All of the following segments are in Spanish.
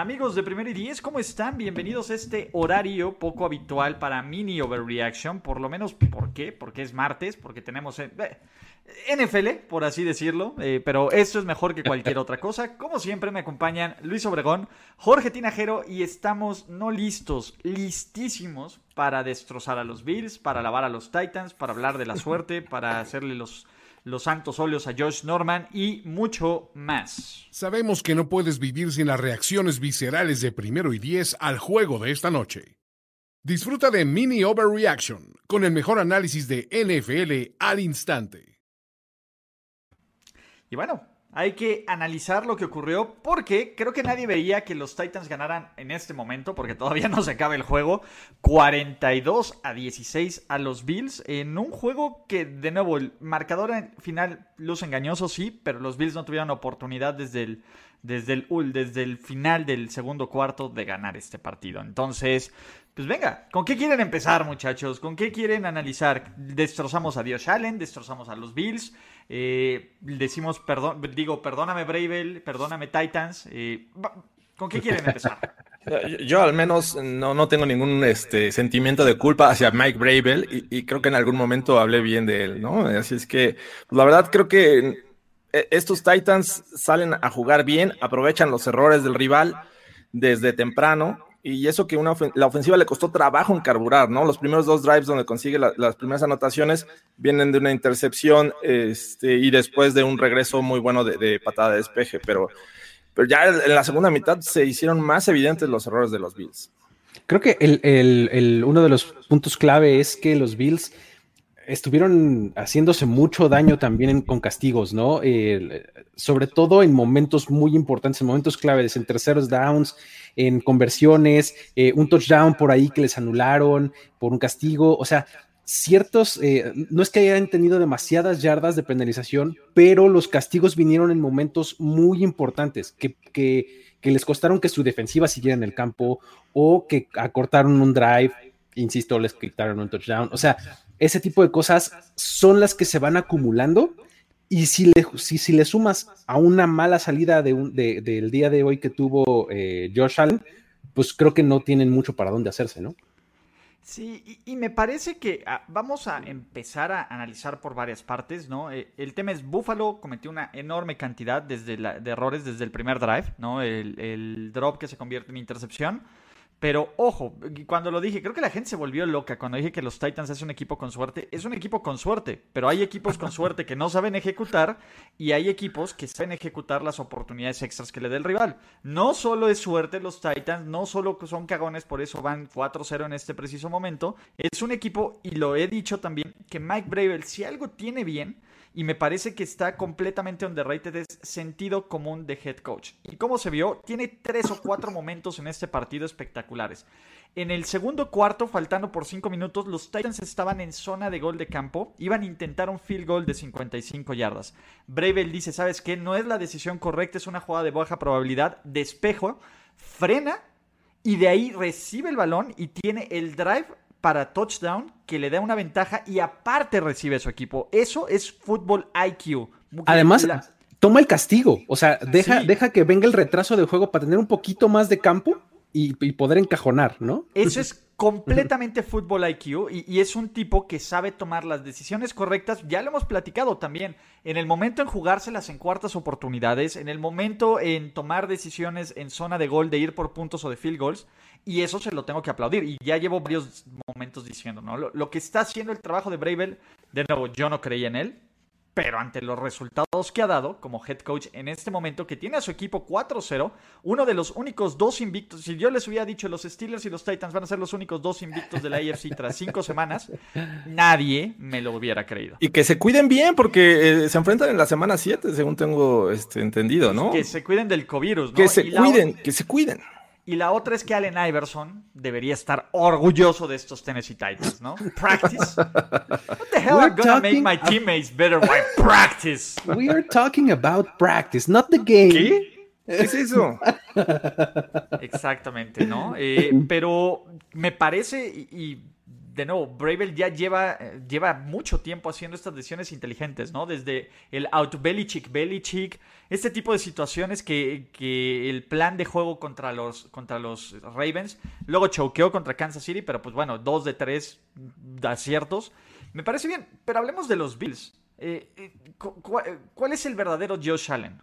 Amigos de Primero y Diez, ¿cómo están? Bienvenidos a este horario poco habitual para mini overreaction. Por lo menos, ¿por qué? Porque es martes, porque tenemos eh, eh, NFL, por así decirlo. Eh, pero esto es mejor que cualquier otra cosa. Como siempre, me acompañan Luis Obregón, Jorge Tinajero y estamos no listos, listísimos para destrozar a los Bills, para lavar a los Titans, para hablar de la suerte, para hacerle los los santos óleos a Josh Norman y mucho más. Sabemos que no puedes vivir sin las reacciones viscerales de primero y diez al juego de esta noche. Disfruta de Mini Overreaction con el mejor análisis de NFL al instante. Y bueno, hay que analizar lo que ocurrió porque creo que nadie veía que los Titans ganaran en este momento porque todavía no se acaba el juego 42 a 16 a los Bills en un juego que de nuevo el marcador final luz engañoso sí, pero los Bills no tuvieron oportunidad desde el desde el desde el final del segundo cuarto de ganar este partido. Entonces, pues venga, ¿con qué quieren empezar, muchachos? ¿Con qué quieren analizar? Destrozamos a Dios Allen, destrozamos a los Bills, eh, decimos, perdón, digo, perdóname Bravel, perdóname Titans. Eh, ¿Con qué quieren empezar? Yo al menos no, no tengo ningún este, sentimiento de culpa hacia Mike Bravel y, creo que en algún momento hablé bien de él, ¿no? Así es que, pues, la verdad creo que eh, estos Titans salen a jugar bien, aprovechan los errores del rival desde temprano y eso que la ofensiva le costó trabajo en carburar, ¿no? Los primeros dos drives donde consigue las primeras anotaciones vienen de una intercepción este, y después de un regreso muy bueno de, patada de despeje, pero, pero ya en la segunda mitad se hicieron más evidentes los errores de los Bills. Creo que el, el, uno de los puntos clave es que los Bills estuvieron haciéndose mucho daño también con castigos, ¿no? sobre todo en momentos muy importantes, en momentos claves, en terceros downs, en conversiones, eh, un touchdown por ahí que les anularon por un castigo, o sea, ciertos, eh, no es que hayan tenido demasiadas yardas de penalización, pero los castigos vinieron en momentos muy importantes que, que, que les costaron que su defensiva siguiera en el campo o que acortaron un drive, insisto, les quitaron un touchdown, o sea, ese tipo de cosas son las que se van acumulando. Y si le, si, si le sumas a una mala salida de un, del día de hoy que tuvo eh, Josh Allen, pues creo que no tienen mucho para dónde hacerse, ¿no? Sí, y, me parece que ah, vamos a empezar a analizar por varias partes, ¿no? Eh, el tema es Buffalo cometió una enorme cantidad desde de errores desde el primer drive, ¿no? El, el drop que se convierte en intercepción. Pero ojo, cuando lo dije, creo que la gente se volvió loca cuando dije que los Titans es un equipo con suerte. Es un equipo con suerte, pero hay equipos con suerte que no saben ejecutar y hay equipos que saben ejecutar las oportunidades extras que le dé el rival. No solo es suerte los Titans, no solo son cagones, por eso van 4-0 en este preciso momento. Es un equipo, y lo he dicho también, que Mike Bravel, si algo tiene bien, y me parece que está completamente underrated es sentido común de head coach. Y como se vio, tiene tres o cuatro momentos en este partido espectaculares. En el segundo cuarto, faltando por cinco minutos, los Titans estaban en zona de gol de campo, iban a intentar un field goal de 55 yardas. Bravel dice, ¿sabes qué? No es la decisión correcta, es una jugada de baja probabilidad, despejo, frena y de ahí recibe el balón y tiene el drive para touchdown que le da una ventaja y aparte recibe su equipo. Eso es fútbol IQ. Además, toma el castigo. O sea, deja, deja que venga el retraso del juego para tener un poquito más de campo y, poder encajonar, ¿no? Eso es completamente fútbol IQ y, es un tipo que sabe tomar las decisiones correctas. Ya lo hemos platicado también. En el momento en jugárselas en cuartas oportunidades, en el momento en tomar decisiones en zona de gol, de ir por puntos o de field goals. Y eso se lo tengo que aplaudir. Y ya llevo varios momentos diciendo, ¿no? Lo, lo que está haciendo el trabajo de Bravel, de nuevo, yo no creía en él pero ante los resultados que ha dado como head coach en este momento, que tiene a su equipo 4-0, uno de los únicos dos invictos, si yo les hubiera dicho los Steelers y los Titans van a ser los únicos dos invictos de la AFC tras cinco semanas, nadie me lo hubiera creído. Y que se cuiden bien porque eh, se enfrentan en la semana 7, según tengo este, entendido, ¿no? Que se cuiden del COVID, ¿no? Que se cuiden, que se cuiden. Y la otra es que Allen Iverson debería estar orgulloso de estos Tennessee Titans, ¿no? Practice. What the hell are gonna make my teammates better by practice? We are talking about practice, not the game. ¿Qué? ¿Qué es eso? Exactamente, ¿no? Eh, pero me parece, y, de nuevo, Bravel ya lleva, lleva mucho tiempo haciendo estas decisiones inteligentes, ¿no? Desde el out Belichick, Belichick, este tipo de situaciones que, que, el plan de juego contra los, contra los Ravens, luego choqueó contra Kansas City, pero pues bueno, dos de tres aciertos. Me parece bien, pero hablemos de los Bills. Eh, eh, ¿Cuál es el verdadero Josh Allen?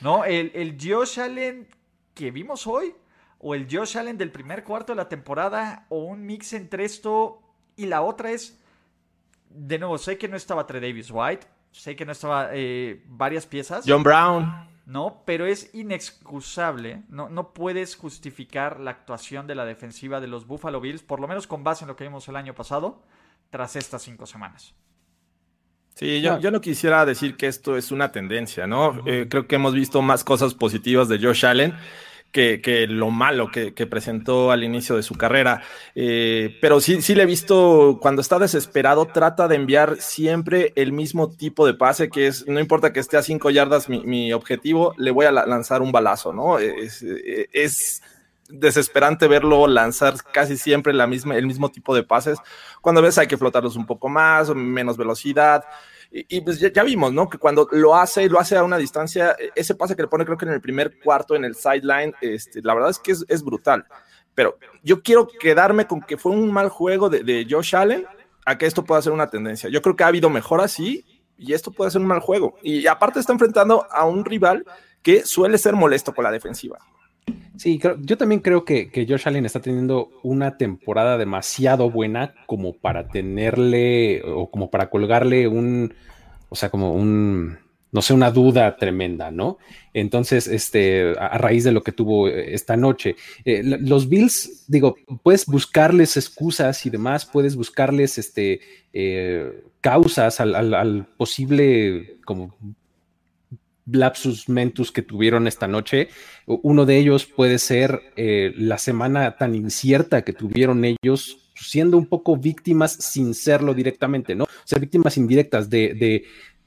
¿No? El, el Josh Allen que vimos hoy o el Josh Allen del primer cuarto de la temporada o un mix entre esto y la otra es, de nuevo, sé que no estaba Trey Davis White, sé que no estaba eh, varias piezas. John Brown. No, pero es inexcusable, no, no puedes justificar la actuación de la defensiva de los Buffalo Bills, por lo menos con base en lo que vimos el año pasado, tras estas cinco semanas. Sí, yo, yo, no quisiera decir que esto es una tendencia, ¿no? Eh, creo que hemos visto más cosas positivas de Josh Allen que, lo malo que, presentó al inicio de su carrera. Eh, pero sí, sí le he visto cuando está desesperado, trata de enviar siempre el mismo tipo de pase, que es, no importa que esté a cinco yardas mi, objetivo, le voy a lanzar un balazo, ¿no? Es, es desesperante verlo lanzar casi siempre la misma, el mismo tipo de pases. Cuando ves hay que flotarlos un poco más, menos velocidad. Y, pues ya, vimos, ¿no? Que cuando lo hace, lo hace a una distancia, e, ese pase que le pone creo que en el primer cuarto, en el sideline, este, la verdad es que es, brutal. Pero yo quiero quedarme con que fue un mal juego de, de, Josh Allen a que esto pueda ser una tendencia. Yo creo que ha habido mejor así y esto puede ser un mal juego. Y aparte está enfrentando a un rival que suele ser molesto con la defensiva. Sí, yo también creo que, que, Josh Allen está teniendo una temporada demasiado buena como para tenerle o como para colgarle un, o sea, como un, no sé, una duda tremenda, ¿no? Entonces, este, a, raíz de lo que tuvo eh, esta noche, eh, los Bills, digo, puedes buscarles excusas y demás, puedes buscarles, este, eh, causas al, al posible como lapsus mentus que tuvieron esta noche. Uno de ellos puede ser eh, la semana tan incierta que tuvieron ellos, siendo un poco víctimas sin serlo directamente, ¿no? O sea, víctimas indirectas de,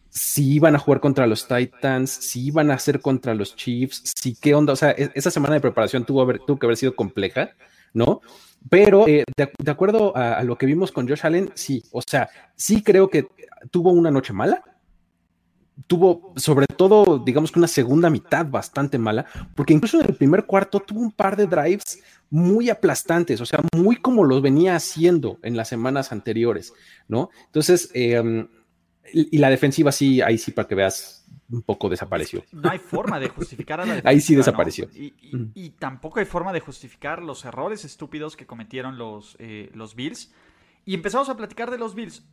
si iban a jugar contra los Titans, si iban a hacer contra los Chiefs, si qué onda. O sea, e, esa semana de preparación tuvo, tuvo que haber sido compleja, ¿no? Pero eh, de, acuerdo a, a, lo que vimos con Josh Allen, sí, o sea, sí creo que tuvo una noche mala, tuvo sobre todo, digamos que una segunda mitad bastante mala, porque incluso en el primer cuarto tuvo un par de drives muy aplastantes, o sea, muy como los venía haciendo en las semanas anteriores, ¿no? Entonces, em, y, la defensiva sí, ahí sí para que veas, un poco desapareció. No hay forma de justificar a la defensiva. Ahí sí desapareció. Y, tampoco hay forma de justificar los errores estúpidos que cometieron los, eh, los Bills. Y empezamos a platicar de los Bills.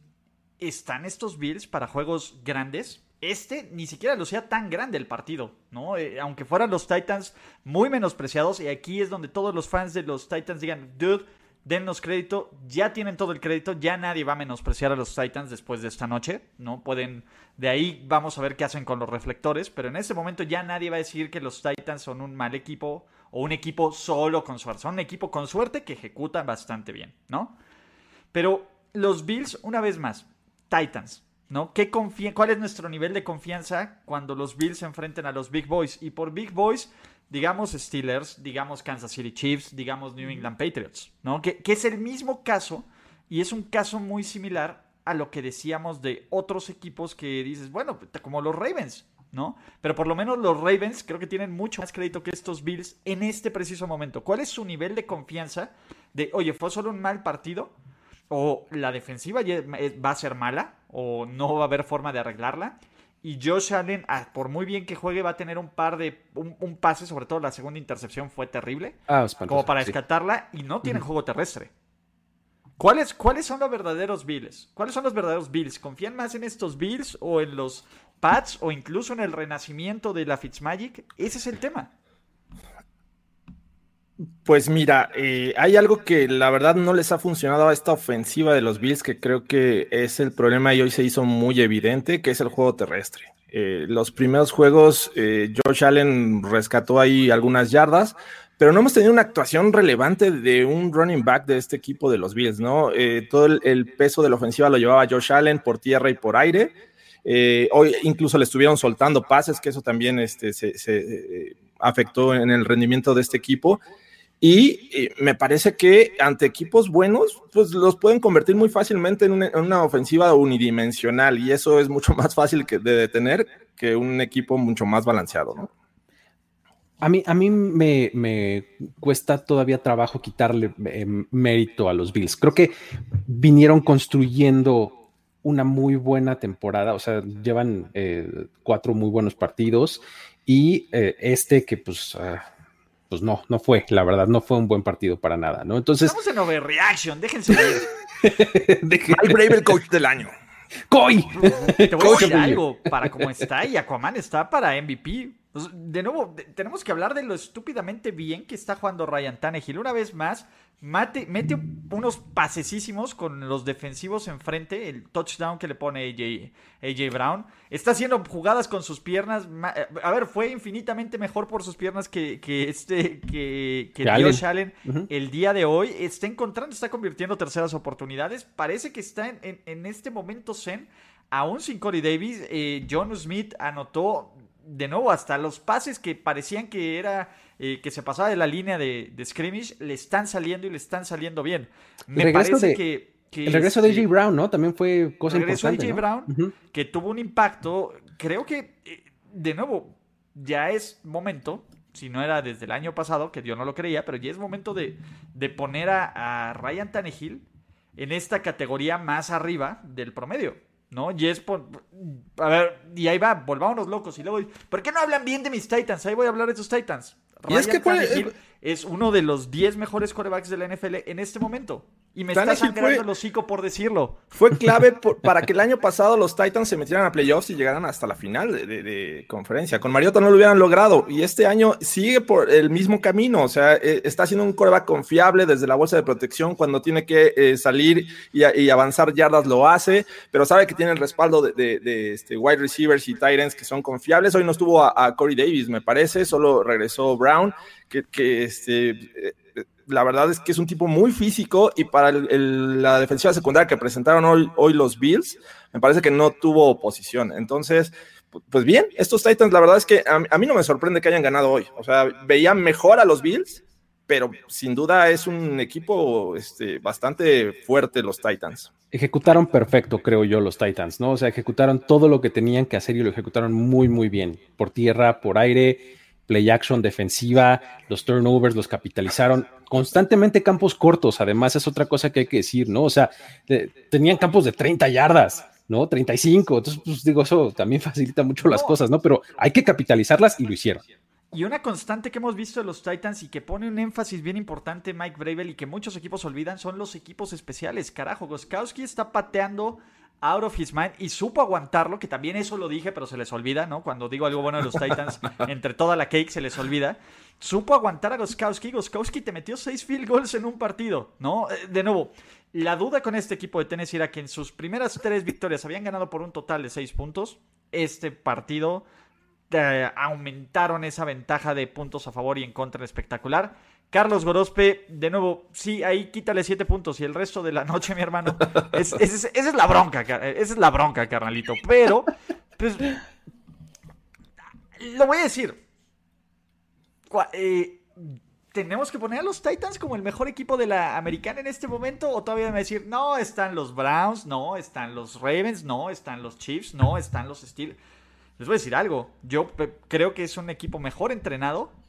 ¿Están estos Bills para juegos grandes? Este ni siquiera lo sea tan grande el partido, ¿no? Eh, aunque fueran los Titans muy menospreciados, y aquí es donde todos los fans de los Titans digan, dude, dennos crédito, ya tienen todo el crédito, ya nadie va a menospreciar a los Titans después de esta noche, ¿no? Pueden, de ahí vamos a ver qué hacen con los reflectores, pero en ese momento ya nadie va a decir que los Titans son un mal equipo o un equipo solo con suerte, son un equipo con suerte que ejecuta bastante bien, ¿no? Pero los Bills, una vez más, Titans, ¿no? ¿Qué ¿Cuál es nuestro nivel de confianza cuando los Bills se enfrenten a los Big Boys? Y por Big Boys, digamos Steelers, digamos Kansas City Chiefs, digamos New England Patriots, ¿no? Que, es el mismo caso y es un caso muy similar a lo que decíamos de otros equipos que dices, bueno, como los Ravens, ¿no? Pero por lo menos los Ravens creo que tienen mucho más crédito que estos Bills en este preciso momento. ¿Cuál es su nivel de confianza de, oye, fue solo un mal partido? O la defensiva va a ser mala o no va a haber forma de arreglarla. Y Josh Allen, ah, por muy bien que juegue, va a tener un par de. Un, pase, sobre todo la segunda intercepción fue terrible. Ah, como para rescatarla y no tiene juego terrestre. ¿Cuáles, ¿Cuáles son los verdaderos Bills? ¿Cuáles son los verdaderos Bills? ¿Confían más en estos Bills o en los Pats o incluso en el renacimiento de la Fitzmagic? Ese es el tema. Pues mira, eh, hay algo que la verdad no les ha funcionado a esta ofensiva de los Bills, que creo que es el problema y hoy se hizo muy evidente, que es el juego terrestre. Eh, los primeros juegos, eh, Josh Allen rescató ahí algunas yardas, pero no hemos tenido una actuación relevante de un running back de este equipo de los Bills, ¿no? todo el, peso de la ofensiva lo llevaba Josh Allen por tierra y por aire. hoy incluso le estuvieron soltando pases, que eso también este, se afectó en el rendimiento de este equipo. Y, me parece que ante equipos buenos, pues los pueden convertir muy fácilmente en una, ofensiva unidimensional y eso es mucho más fácil de detener que un equipo mucho más balanceado, ¿no? A mí, a mí me, cuesta todavía trabajo quitarle eh, mérito a los Bills. Creo que vinieron construyendo una muy buena temporada, o sea, llevan eh, cuatro muy buenos partidos y eh, este que pues ah, pues no, no fue, la verdad, no fue un buen partido para nada, ¿no? Entonces. Estamos en overreaction, déjense ver. Mike Brave, el coach del año. ¡Coy! Te voy a decir algo, para cómo está, y Aquaman está para MVP. Pues, de nuevo, tenemos que hablar de lo estúpidamente bien que está jugando Ryan Tannehill. Una vez más, mate, mete unos pasecísimos con los defensivos enfrente. El touchdown que le pone AJ, AJ Brown. Está haciendo jugadas con sus piernas. A ver, fue infinitamente mejor por sus piernas que, este que, que Josh Allen el día de hoy. Está encontrando, está convirtiendo terceras oportunidades. Parece que está en, este momento Zen. Aún sin Corey Davis, eh, John Smith anotó de nuevo, hasta los pases que parecían que era eh, que se pasaba de la línea de, de, scrimmage, le están saliendo y le están saliendo bien. Me parece que, El regreso de AJ Brown, ¿no? También fue cosa el regreso de AJ Brown, que tuvo un impacto. Creo que, eh, de nuevo, ya es momento, si no era desde el año pasado, que yo no lo creía, pero ya es momento de, de poner a, a Ryan Tannehill en esta categoría más arriba del promedio. ¿No? Y es por... A ver, y ahí va, volvámonos locos. Y luego, ¿por qué no hablan bien de mis Titans? Ahí voy a hablar de esos Titans. y es que es uno de los 10 mejores corebacks de la NFL en este momento. Y me está sangrando el hocico por decirlo. Fue clave para que el año pasado los Titans se metieran a playoffs y llegaran hasta la final de, conferencia. Con Mariota no lo hubieran logrado. Y este año sigue por el mismo camino. O sea, eh, está siendo un coreback confiable desde la bolsa de protección. Cuando tiene que eh, salir y, avanzar yardas lo hace. Pero sabe que tiene el respaldo de, este, wide receivers y Titans que son confiables. Hoy no estuvo a, Corey Davis, me parece. Solo regresó Brown. Que, que este, eh, la verdad es que es un tipo muy físico y para la defensiva secundaria que presentaron hoy, hoy, los Bills, me parece que no tuvo oposición. Entonces, pues bien, estos Titans, la verdad es que a, mí no me sorprende que hayan ganado hoy. O sea, veían mejor a los Bills, pero sin duda es un equipo este, bastante fuerte los Titans. Ejecutaron perfecto, creo yo, los Titans, ¿no? O sea, ejecutaron todo lo que tenían que hacer y lo ejecutaron muy, muy bien. Por tierra, por aire play action defensiva, los turnovers los capitalizaron, constantemente campos cortos, además es otra cosa que hay que decir, ¿no? O sea, tenían campos de 30 yardas, ¿no? 35, entonces, pues digo, eso también facilita mucho las cosas, ¿no? Pero hay que capitalizarlas y lo hicieron. Y una constante que hemos visto de los Titans y que pone un énfasis bien importante Mike Bravel y que muchos equipos olvidan son los equipos especiales. Carajo, Goskowski está pateando out of his mind y supo aguantarlo, que también eso lo dije, pero se les olvida, ¿no? Cuando digo algo bueno de los Titans, entre toda la cake se les olvida. Supo aguantar a Goskowski. Goskowski te metió seis field goals en un partido, ¿no? Eh, de nuevo, la duda con este equipo de Tennessee era que en sus primeras tres victorias habían ganado por un total de seis puntos. Este partido eh, aumentaron esa ventaja de puntos a favor y en contra espectacular. Carlos Gorospe, de nuevo, sí, ahí quítale siete puntos y el resto de la noche, mi hermano. esa es la bronca, esa es la bronca, carnalito. Pero, pues, lo voy a decir. Eh, ¿Tenemos que poner a los Titans como el mejor equipo de la americana en este momento? ¿O todavía me decir, no, están los Browns, no, están los Ravens, no, están los Chiefs, no, están los Steelers? Les voy a decir algo. Yo creo que es un equipo mejor entrenado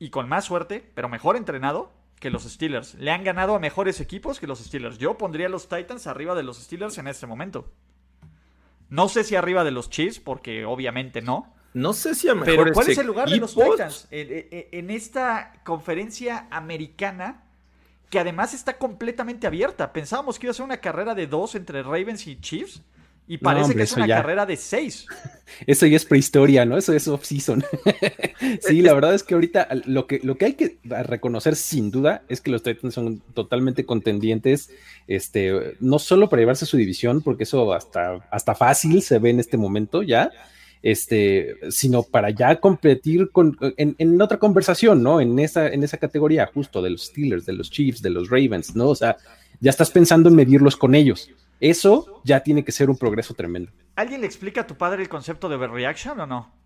y con más suerte, pero mejor entrenado que los Steelers. Le han ganado a mejores equipos que los Steelers. Yo pondría a los Titans arriba de los Steelers en este momento. No sé si arriba de los Chiefs, porque obviamente no. No sé si a mejores Pero ¿cuál es el lugar de los Titans? En, esta conferencia americana, que además está completamente abierta. Pensábamos que iba a ser una carrera de dos entre Ravens y Chiefs. Y parece que es una carrera de seis. Eso ya es prehistoria, ¿no? Eso es off-season. sí, la verdad es que ahorita lo que, lo que hay que reconocer sin duda es que los Titans son totalmente contendientes, este, no solo para llevarse su división, porque eso hasta, hasta fácil se ve en este momento ya, este, sino para ya competir con, en, en, otra conversación, ¿no? En esa, en esa categoría justo de los Steelers, de los Chiefs, de los Ravens, ¿no? O sea, ya estás pensando en medirlos con ellos. Eso ya tiene que ser un progreso tremendo. ¿Alguien le explica a tu padre el concepto de overreaction o no?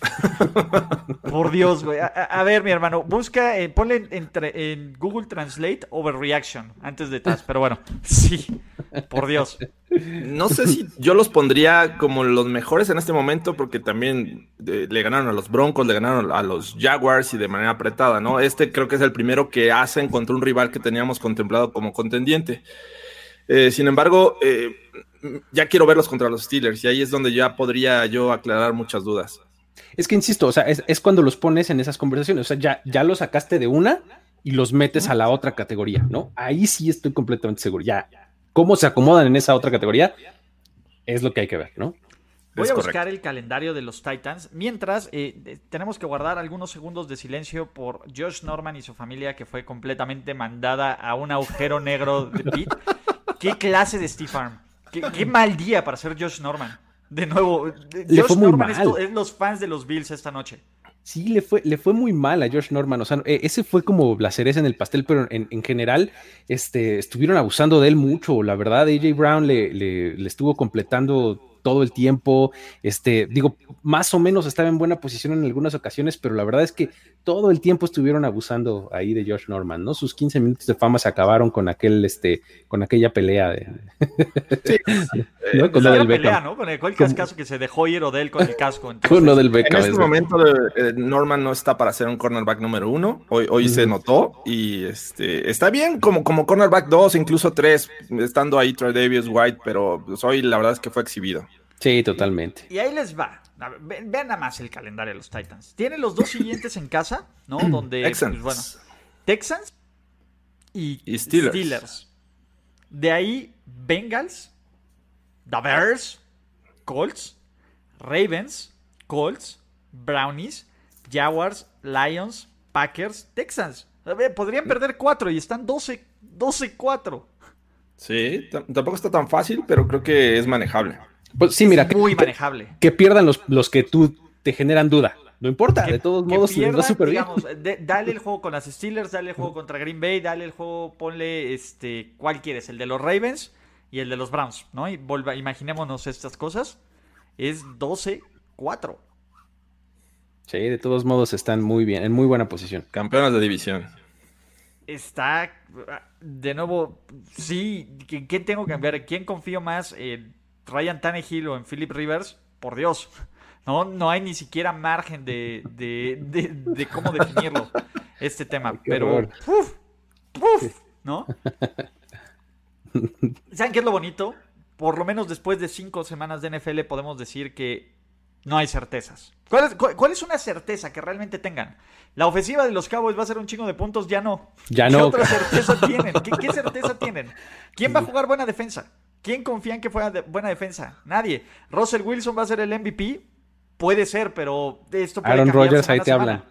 Por Dios, güey. A, ver, mi hermano, busca, eh, ponle en, Google Translate overreaction antes de TAS. Pero bueno, sí, por Dios. No sé si yo los pondría como los mejores en este momento, porque también eh, le ganaron a los Broncos, le ganaron a los Jaguars y de manera apretada, ¿no? Este creo que es el primero que hacen contra un rival que teníamos contemplado como contendiente. Eh, sin embargo, ya quiero verlos contra los Steelers y ahí es donde ya podría yo aclarar muchas dudas. Es que insisto, o sea, es, cuando los pones en esas conversaciones, o sea, ya, ya los sacaste de una y los metes a la otra categoría, ¿no? Ahí sí estoy completamente seguro. Ya, cómo se acomodan en esa otra categoría es lo que hay que ver, ¿no? Voy a buscar el calendario de los Titans. Mientras, eh, tenemos que guardar algunos segundos de silencio por Josh Norman y su familia, que fue completamente mandada a un agujero negro de Pete. ¿Qué clase de Steve Arm? ¿Qué, qué mal día para ser Josh Norman. De nuevo, Josh Norman es, los fans de los Bills esta noche. Sí, le fue, le fue muy mal a Josh Norman. O sea, e, ese fue como la cereza en el pastel, pero en, general este, estuvieron abusando de él mucho. La verdad, AJ Brown le, le estuvo completando todo el tiempo. Este, digo, más o menos estaba en buena posición en algunas ocasiones, pero la verdad es que todo el tiempo estuvieron abusando ahí de Josh Norman, ¿no? Sus 15 minutos de fama se acabaron con aquel, este, con aquella pelea de. Sí, ¿no? Con la pelea, ¿no? Con el, cascazo que se dejó ir Odell con el casco. Con lo del Beckham. En este momento, eh, Norman no está para ser un cornerback número uno. Hoy, hoy se notó y este, está bien como, como cornerback dos, incluso tres, estando ahí Troy Davis White, pero pues, hoy la verdad es que fue exhibido. Sí, totalmente. Y ahí les va. vean nada más el calendario de los Titans. Tienen los dos siguientes en casa, ¿no? Donde, pues, Texans. bueno, Texans y, Steelers. De ahí, Bengals, The Bears, Colts, Ravens, Colts, Brownies, Jaguars, Lions, Packers, Texans. podrían perder cuatro y están 12, 12-4. Sí, tampoco está tan fácil, pero creo que es manejable. Pues sí, mira. muy manejable. Que, pierdan los, los que tú te generan duda. No importa, de todos modos, pierdan, súper bien. dale el juego con las Steelers, dale el juego contra Green Bay, dale el juego, ponle este, ¿cuál quieres? El de los Ravens y el de los Browns, ¿no? Y volva, imaginémonos estas cosas. Es 12-4. Sí, de todos modos están muy bien, en muy buena posición. Campeones de división. Está, de nuevo, sí, ¿quién tengo que cambiar? ¿Quién confío más? en Ryan Tannehill o en Philip Rivers, por Dios, no, no hay ni siquiera margen de, de, cómo definirlo, este tema. Pero, ¿no? ¿Saben qué es lo bonito? Por lo menos después de cinco semanas de NFL podemos decir que no hay certezas. ¿Cuál es, una certeza que realmente tengan? La ofensiva de los Cowboys va a ser un chingo de puntos, ya no. Ya ¿Qué no. otra certeza tienen? ¿Qué certeza tienen? ¿Quién va a jugar buena defensa? ¿Quién confía en que fuera de buena defensa? Nadie. Russell Wilson va a ser el MVP. Puede ser, pero esto puede Aaron Rodgers ahí te habla.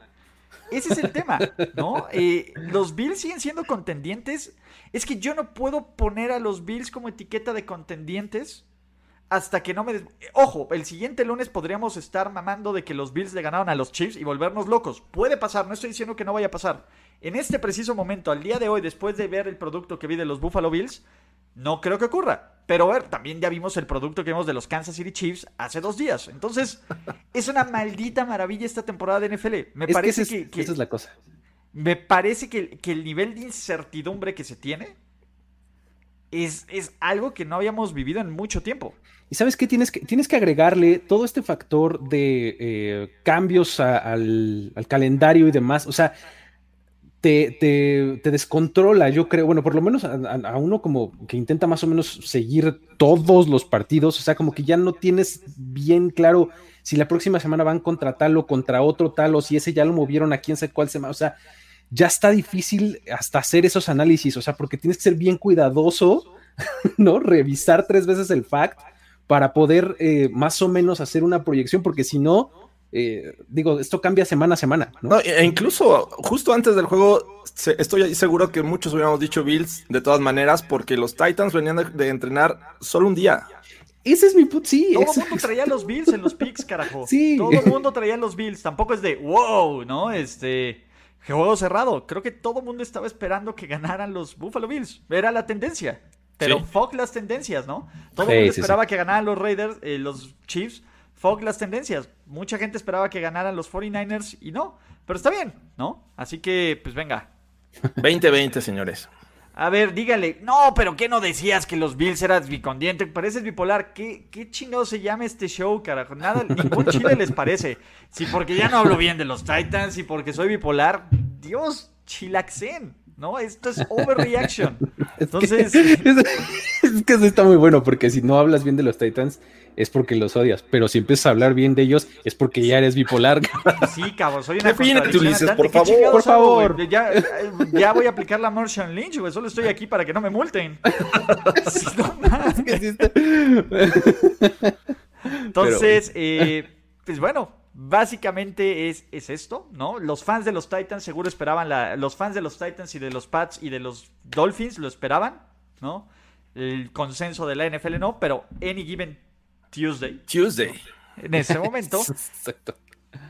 Ese es el tema, ¿no? Eh, los Bills siguen siendo contendientes. Es que yo no puedo poner a los Bills como etiqueta de contendientes hasta que no me... Ojo, el siguiente lunes podríamos estar mamando de que los Bills le ganaron a los Chiefs y volvernos locos. Puede pasar, no estoy diciendo que no vaya a pasar. En este preciso momento, al día de hoy, después de ver el producto que vi de los Buffalo Bills, no creo que ocurra. Pero ver, también ya vimos el producto que vimos de los Kansas City Chiefs hace dos días. Entonces, es una maldita maravilla esta temporada de NFL. Me parece que, Esa es la cosa. Me parece que, el nivel de incertidumbre que se tiene es, es, algo que no habíamos vivido en mucho tiempo. Y sabes qué? Tienes que, tienes que agregarle todo este factor de eh, cambios al, al calendario y demás. O sea, te, descontrola, yo creo, bueno, por lo menos a, uno como que intenta más o menos seguir todos los partidos, o sea, como que ya no tienes bien claro si la próxima semana van contra tal o contra otro tal, o si ese ya lo movieron a quién sé cuál semana, o sea, ya está difícil hasta hacer esos análisis, o sea, porque tienes que ser bien cuidadoso, ¿no? Revisar tres veces el fact para poder eh, más o menos hacer una proyección, porque si no, eh, digo, esto cambia semana a semana. ¿no? e incluso justo antes del juego, estoy seguro que muchos hubiéramos dicho Bills de todas maneras, porque los Titans venían de, entrenar solo un día. Ese es mi put, sí. Todo el mundo traía los Bills en los picks, carajo. Sí. Todo el mundo traía los Bills. Tampoco es de wow, ¿no? Este. Juego cerrado. Creo que todo el mundo estaba esperando que ganaran los Buffalo Bills. Era la tendencia. Pero fuck las tendencias, ¿no? Todo el mundo esperaba que ganaran los Raiders, eh, los Chiefs Fog las tendencias. Mucha gente esperaba que ganaran los 49ers y no, pero está bien, ¿no? Así que, pues venga. 2020, señores. A ver, dígale, no, pero ¿qué no decías que los Bills eras bicondiente? Pareces bipolar. ¿Qué, qué chingado se llama este show, carajo? Nada, ningún chile les parece. Si porque ya no hablo bien de los Titans y porque soy bipolar, Dios, chilaxen. ¿no? Esto es overreaction. Entonces. Es que, es que eso está muy bueno, porque si no hablas bien de los Titans, es porque los odias. Pero si empiezas a hablar bien de ellos, es porque ya eres bipolar. Sí, cabrón, soy una Defínete, Ulises, por ¿Qué favor. Por favor. Ya, ya voy a aplicar la Martian Lynch, güey. Solo estoy aquí para que no me multen. No. Entonces, eh, pues bueno, básicamente es, es esto, ¿no? Los fans de los Titans seguro esperaban, la, los fans de los Titans y de los Pats y de los Dolphins lo esperaban, ¿no? El consenso de la NFL no, pero Any Given Tuesday, Tuesday. en ese momento, Exacto.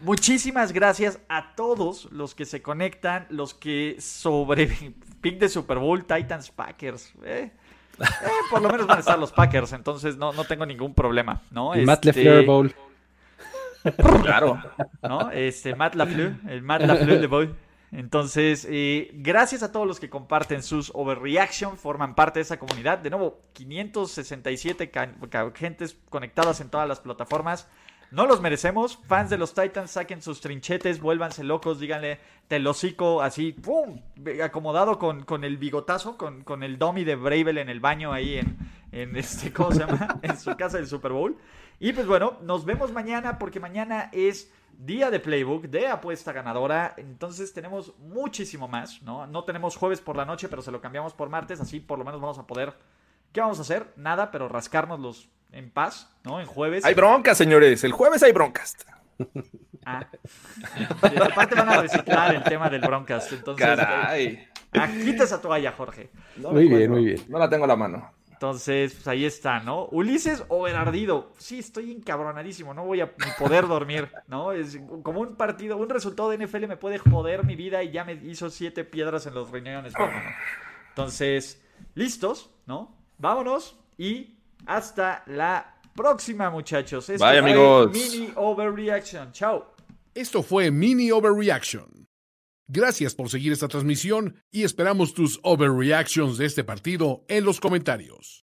muchísimas gracias a todos los que se conectan, los que sobre pick de Super Bowl, Titans, Packers, eh. Eh, por lo menos van a estar los Packers, entonces no, no tengo ningún problema, ¿no? El Matt Este, LeFleur Bowl. Claro. ¿no? Este, Matt Lafleur, el Matt Lafleur de Boy. Entonces, eh, gracias a todos los que comparten sus overreaction, forman parte de esa comunidad. De nuevo, 567 ca- ca- gentes conectadas en todas las plataformas. No los merecemos. Fans de los Titans, saquen sus trinchetes, vuélvanse locos, díganle telocico así, ¡pum! Acomodado con, con el bigotazo, con, con el dummy de Bravel en el baño ahí en, en este, ¿cómo se llama? En su casa del Super Bowl. Y pues bueno, nos vemos mañana porque mañana es día de playbook, de apuesta ganadora. Entonces tenemos muchísimo más, ¿no? No tenemos jueves por la noche, pero se lo cambiamos por martes, así por lo menos vamos a poder... ¿Qué vamos a hacer? Nada, pero rascárnoslos en paz, ¿no? En jueves. Hay broncas, señores. El jueves hay broncas. Ah. Y aparte van a reciclar el tema del Broncas. Entonces, Caray. ah, quita esa toalla, Jorge. No Muy bien, muy bien. No la tengo a la mano. Entonces, pues ahí está, ¿no? Ulises o Berardido. Sí, estoy encabronadísimo, no voy a poder dormir, ¿no? Es como un partido, un resultado de NFL me puede joder mi vida y ya me hizo siete piedras en los riñones. Entonces, listos, ¿no? Vámonos y hasta la próxima, muchachos. Esto Bye, fue amigos. Mini Overreaction. Chao. Esto fue Mini Overreaction. Gracias por seguir esta transmisión y esperamos tus overreactions de este partido en los comentarios.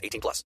18 plus.